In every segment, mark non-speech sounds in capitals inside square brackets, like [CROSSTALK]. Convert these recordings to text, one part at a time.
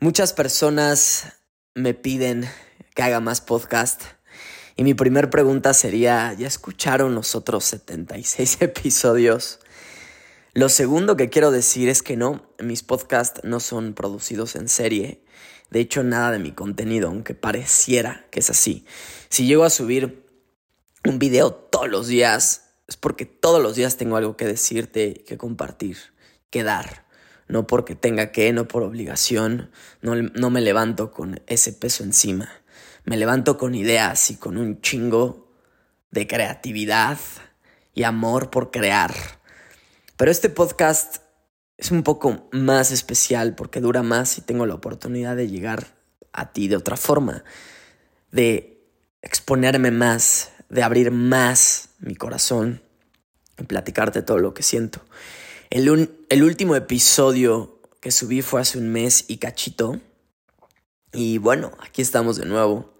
Muchas personas me piden que haga más podcast. Y mi primera pregunta sería, ¿ya escucharon los otros 76 [LAUGHS] episodios? Lo segundo que quiero decir es que no, mis podcasts no son producidos en serie. De hecho, nada de mi contenido, aunque pareciera que es así. Si llego a subir un video todos los días, es porque todos los días tengo algo que decirte, que compartir, que dar no porque tenga que, no por obligación, no, no me levanto con ese peso encima. Me levanto con ideas y con un chingo de creatividad y amor por crear. Pero este podcast es un poco más especial porque dura más y tengo la oportunidad de llegar a ti de otra forma, de exponerme más, de abrir más mi corazón y platicarte todo lo que siento. El, último episodio que subí fue hace un mes y cachito. Y bueno, aquí estamos de nuevo.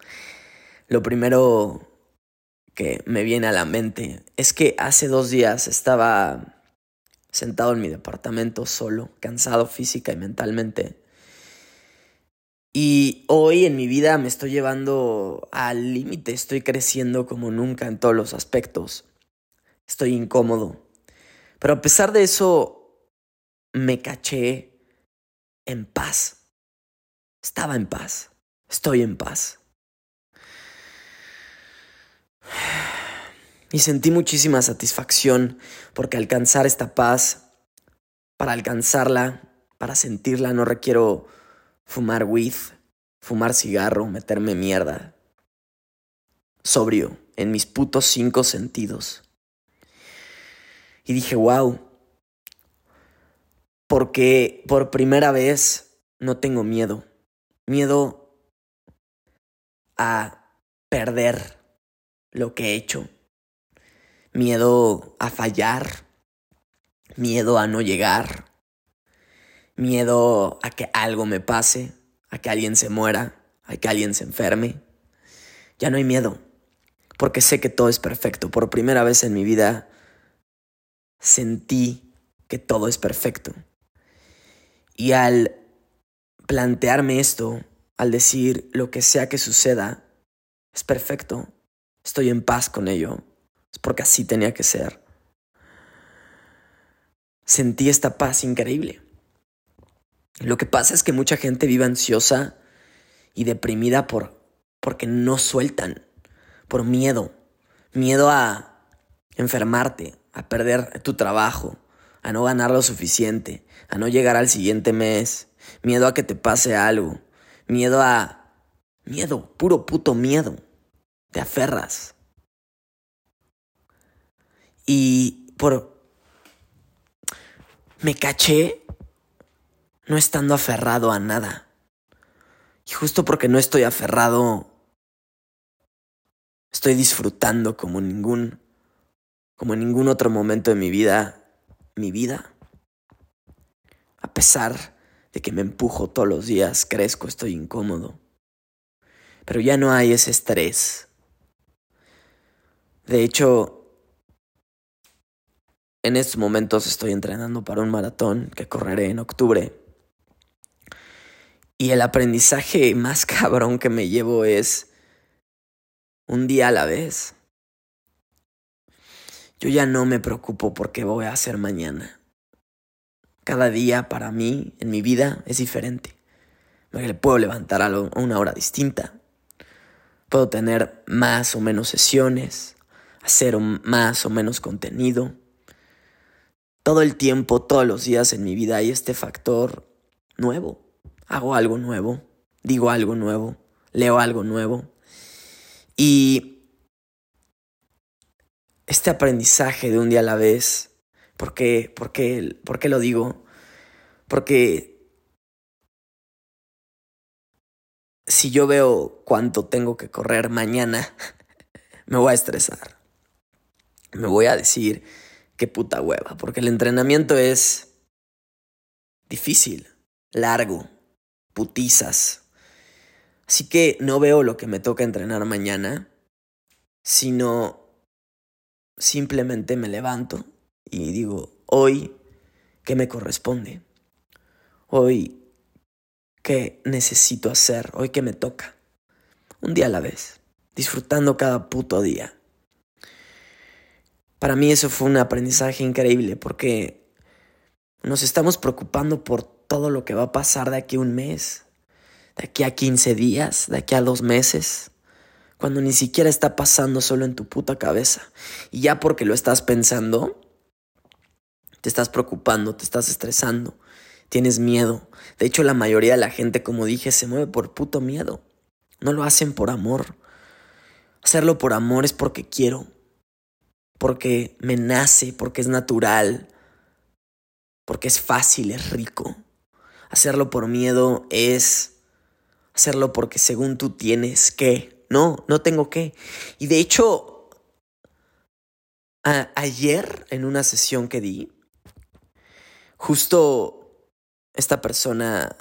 Lo primero que me viene a la mente es que hace dos días estaba sentado en mi departamento solo, cansado física y mentalmente. Y hoy en mi vida me estoy llevando al límite, estoy creciendo como nunca en todos los aspectos. Estoy incómodo, pero a pesar de eso, me caché en paz. Estaba en paz. Estoy en paz. [SIGHS] Y sentí muchísima satisfacción porque alcanzar esta paz, para alcanzarla, para sentirla, no requiero fumar weed, fumar cigarro, meterme mierda. Sobrio, en mis putos cinco sentidos. Y dije, wow, porque por primera vez no tengo miedo. Miedo a perder lo que he hecho. Miedo a fallar. Miedo a no llegar. Miedo a que algo me pase. A que alguien se muera. A que alguien se enferme. Ya no hay miedo. Porque sé que todo es perfecto. Por primera vez en mi vida sentí que todo es perfecto. Y al plantearme esto, al decir lo que sea que suceda, es perfecto, estoy en paz con ello, es porque así tenía que ser. Sentí esta paz increíble. Lo que pasa es que mucha gente vive ansiosa y deprimida por porque no sueltan, por miedo, miedo a enfermarte, a perder tu trabajo, a no ganar lo suficiente, a no llegar al siguiente mes, miedo a que te pase algo, miedo a... miedo, puro puto miedo. Te aferras. Y por... Me caché no estando aferrado a nada. Y justo porque no estoy aferrado, estoy disfrutando como ningún como en ningún otro momento de mi vida, mi vida. A pesar de que me empujo todos los días, crezco, estoy incómodo. Pero ya no hay ese estrés. De hecho, en estos momentos estoy entrenando para un maratón que correré en octubre. Y el aprendizaje más [LAUGHS] cabrón que me llevo es un día a la vez. Yo ya no me preocupo por qué voy a hacer mañana. Cada día para mí, en mi vida, es diferente. Puedo levantar a una hora distinta. Puedo tener más o menos sesiones, hacer más o menos contenido. Todo el tiempo, todos los días en mi vida hay este factor nuevo. Hago algo nuevo, digo algo nuevo, leo algo nuevo. Y este aprendizaje de un día a la vez. ¿Por qué, por qué, lo digo? Porque si yo veo cuánto tengo que correr mañana, [LAUGHS] me voy a estresar. Me voy a decir qué puta hueva, porque el entrenamiento es difícil, largo, putizas. Así que no veo lo que me toca entrenar mañana, sino simplemente me levanto y digo, hoy, ¿qué me corresponde? Hoy, que necesito hacer, hoy que me toca. Un día a la vez, disfrutando cada puto día. Para mí eso fue un aprendizaje increíble porque nos estamos preocupando por todo lo que va a pasar de aquí a un mes, de aquí a 15 días, de aquí a dos meses, cuando ni siquiera está pasando solo en tu puta cabeza. Y ya porque lo estás pensando, te estás preocupando, te estás estresando, tienes miedo. De hecho, la mayoría de la gente, como dije, se mueve por puto miedo. No lo hacen por amor. Hacerlo por amor es porque quiero, porque me nace, porque es natural, porque es fácil, es rico. Hacerlo por miedo es hacerlo porque según tú tienes que. No, no tengo que. Y de hecho, ayer en una sesión que di, justo esta persona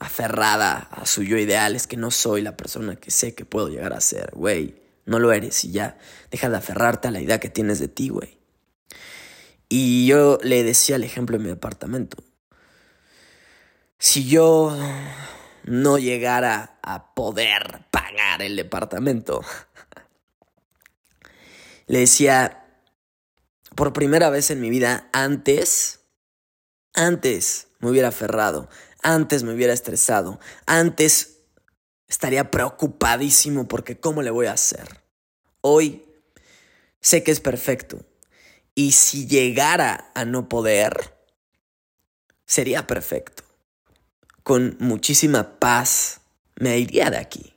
aferrada a su yo ideal es que no soy la persona que sé que puedo llegar a ser, güey. No lo eres y ya. Deja de aferrarte a la idea que tienes de ti, güey. Y yo le decía el ejemplo en mi departamento. Si yo no llegara a poder pagar el departamento, le decía, por primera vez en mi vida, antes, antes me hubiera aferrado, antes me hubiera estresado, antes estaría preocupadísimo porque cómo le voy a hacer. Hoy sé que es perfecto, y si llegara a no poder, sería perfecto. Con muchísima paz me iría de aquí.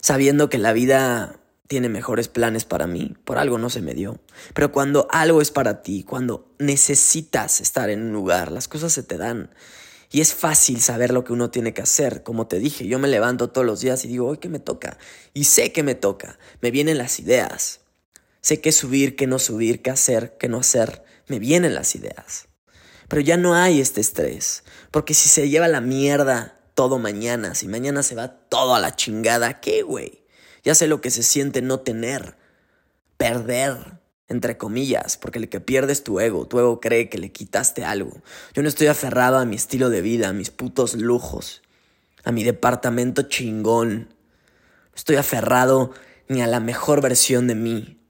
Sabiendo que la vida tiene mejores planes para mí, por algo no se me dio. Pero cuando algo es para ti, cuando necesitas estar en un lugar, las cosas se te dan. Y es fácil saber lo que uno tiene que hacer. Como te dije, yo me levanto todos los días y digo, hoy que me toca. Y sé que me toca. Me vienen las ideas. Sé qué subir, qué no subir, qué hacer, qué no hacer. Me vienen las ideas. Pero ya no hay este estrés. Porque si se lleva la mierda todo mañana, si mañana se va todo a la chingada, ¿qué, güey? Ya sé lo que se siente no tener. Perder, entre comillas, porque el que pierde es tu ego. Tu ego cree que le quitaste algo. Yo no estoy aferrado a mi estilo de vida, a mis putos lujos, a mi departamento chingón. No estoy aferrado ni a la mejor versión de mí.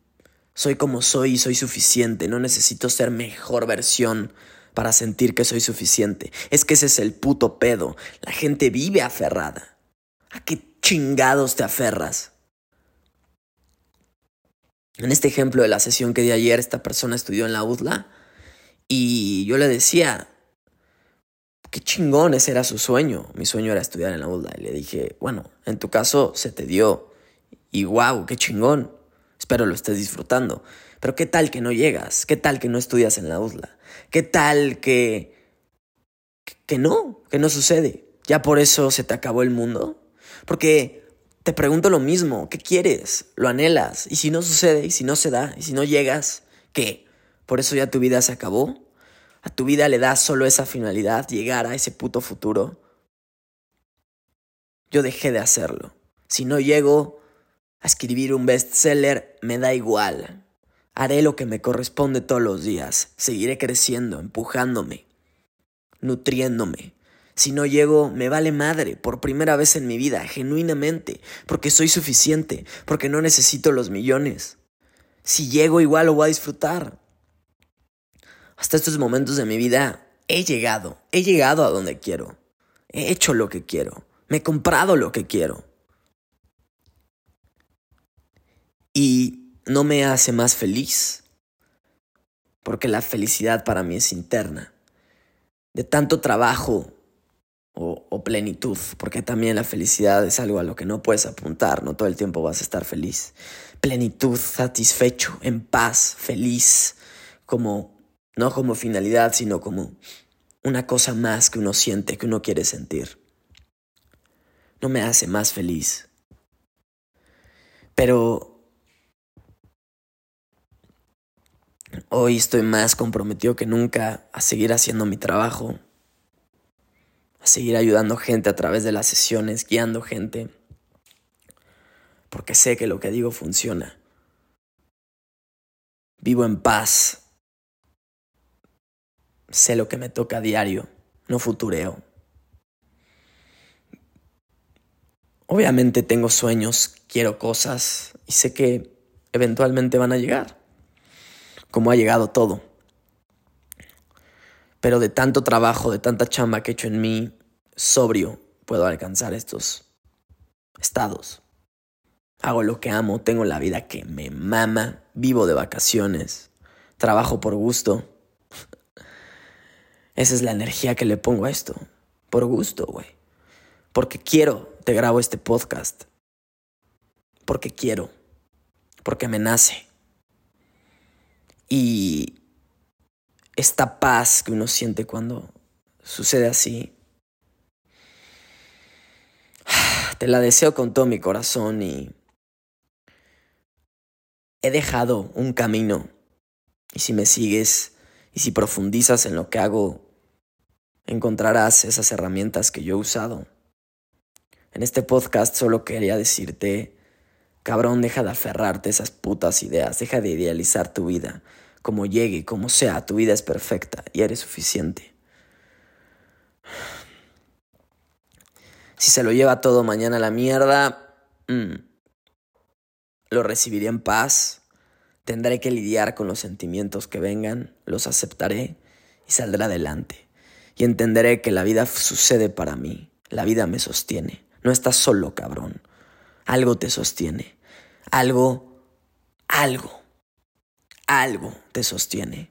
Soy como soy y soy suficiente. No necesito ser mejor versión para sentir que soy suficiente. Es que ese es el puto pedo. La gente vive aferrada. ¿A qué chingados te aferras? En este ejemplo de la sesión que di ayer, esta persona estudió en la UDLA y yo le decía, qué chingón, ese era su sueño. Mi sueño era estudiar en la UDLA. Y le dije, bueno, en tu caso se te dio. Y wow, qué chingón. Espero lo estés disfrutando. Pero ¿qué tal que no llegas? ¿Qué tal que no estudias en la USLA? ¿Qué tal que... que no? Que no sucede. ¿Ya por eso se te acabó el mundo? Porque te pregunto lo mismo. ¿Qué quieres? ¿Lo anhelas? ¿Y si no sucede? ¿Y si no se da? ¿Y si no llegas? ¿Qué? ¿Por eso ya tu vida se acabó? ¿A tu vida le das solo esa finalidad, llegar a ese puto futuro? Yo dejé de hacerlo. Si no llego, a escribir un bestseller, me da igual. Haré lo que me corresponde todos los días. Seguiré creciendo, empujándome, nutriéndome. Si no llego, me vale madre, por primera vez en mi vida, genuinamente, porque soy suficiente, porque no necesito los millones. Si llego, igual lo voy a disfrutar. Hasta estos momentos de mi vida he llegado, he llegado a donde quiero, he hecho lo que quiero, me he comprado lo que quiero. y no me hace más feliz, porque la felicidad para mí es interna. De tanto trabajo o, plenitud, porque también la felicidad es algo a lo que no puedes apuntar, no todo el tiempo vas a estar feliz. Plenitud, satisfecho, en paz, feliz, como, no como finalidad, sino como una cosa más que uno siente, que uno quiere sentir. No me hace más feliz. Pero Hoy estoy más comprometido que nunca a seguir haciendo mi trabajo, a seguir ayudando gente a través de las sesiones, guiando gente, porque sé que lo que digo funciona. Vivo en paz. Sé lo que me toca a diario, no futureo. Obviamente tengo sueños, quiero cosas y sé que eventualmente van a llegar, como ha llegado todo. Pero de tanto trabajo, de tanta chamba que he hecho en mí, sobrio, puedo alcanzar estos estados. Hago lo que amo, tengo la vida que me mama, vivo de vacaciones, trabajo por gusto. Esa es la energía que le pongo a esto. Por gusto, güey. Porque quiero, te grabo este podcast. Porque quiero. Porque me nace. Y esta paz que uno siente cuando sucede así, [SIGHS] te la deseo con todo mi corazón y he dejado un camino. Y si me sigues y si profundizas en lo que hago, encontrarás esas herramientas que yo he usado. En este podcast solo quería decirte, cabrón, deja de aferrarte a esas putas ideas, deja de idealizar tu vida. Como llegue, como sea, tu vida es perfecta y eres suficiente. Si se lo lleva todo mañana a la mierda, mm, lo recibiré en paz. Tendré que lidiar con los sentimientos que vengan, los aceptaré y saldré adelante. Y entenderé que la vida sucede para mí, la vida me sostiene. No estás solo, cabrón. Algo te sostiene. Algo, algo, algo te sostiene.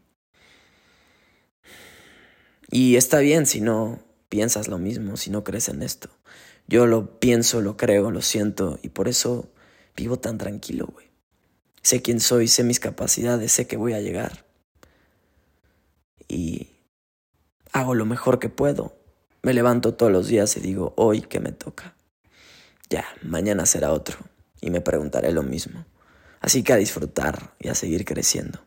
Y está bien si no piensas lo mismo, si no crees en esto. Yo lo pienso, lo creo, lo siento y por eso vivo tan tranquilo, güey. Sé quién soy, sé mis capacidades, sé que voy a llegar. Y hago lo mejor que puedo. Me levanto todos los días y digo, hoy que me toca. Ya, mañana será otro y me preguntaré lo mismo. Así que a disfrutar y a seguir creciendo.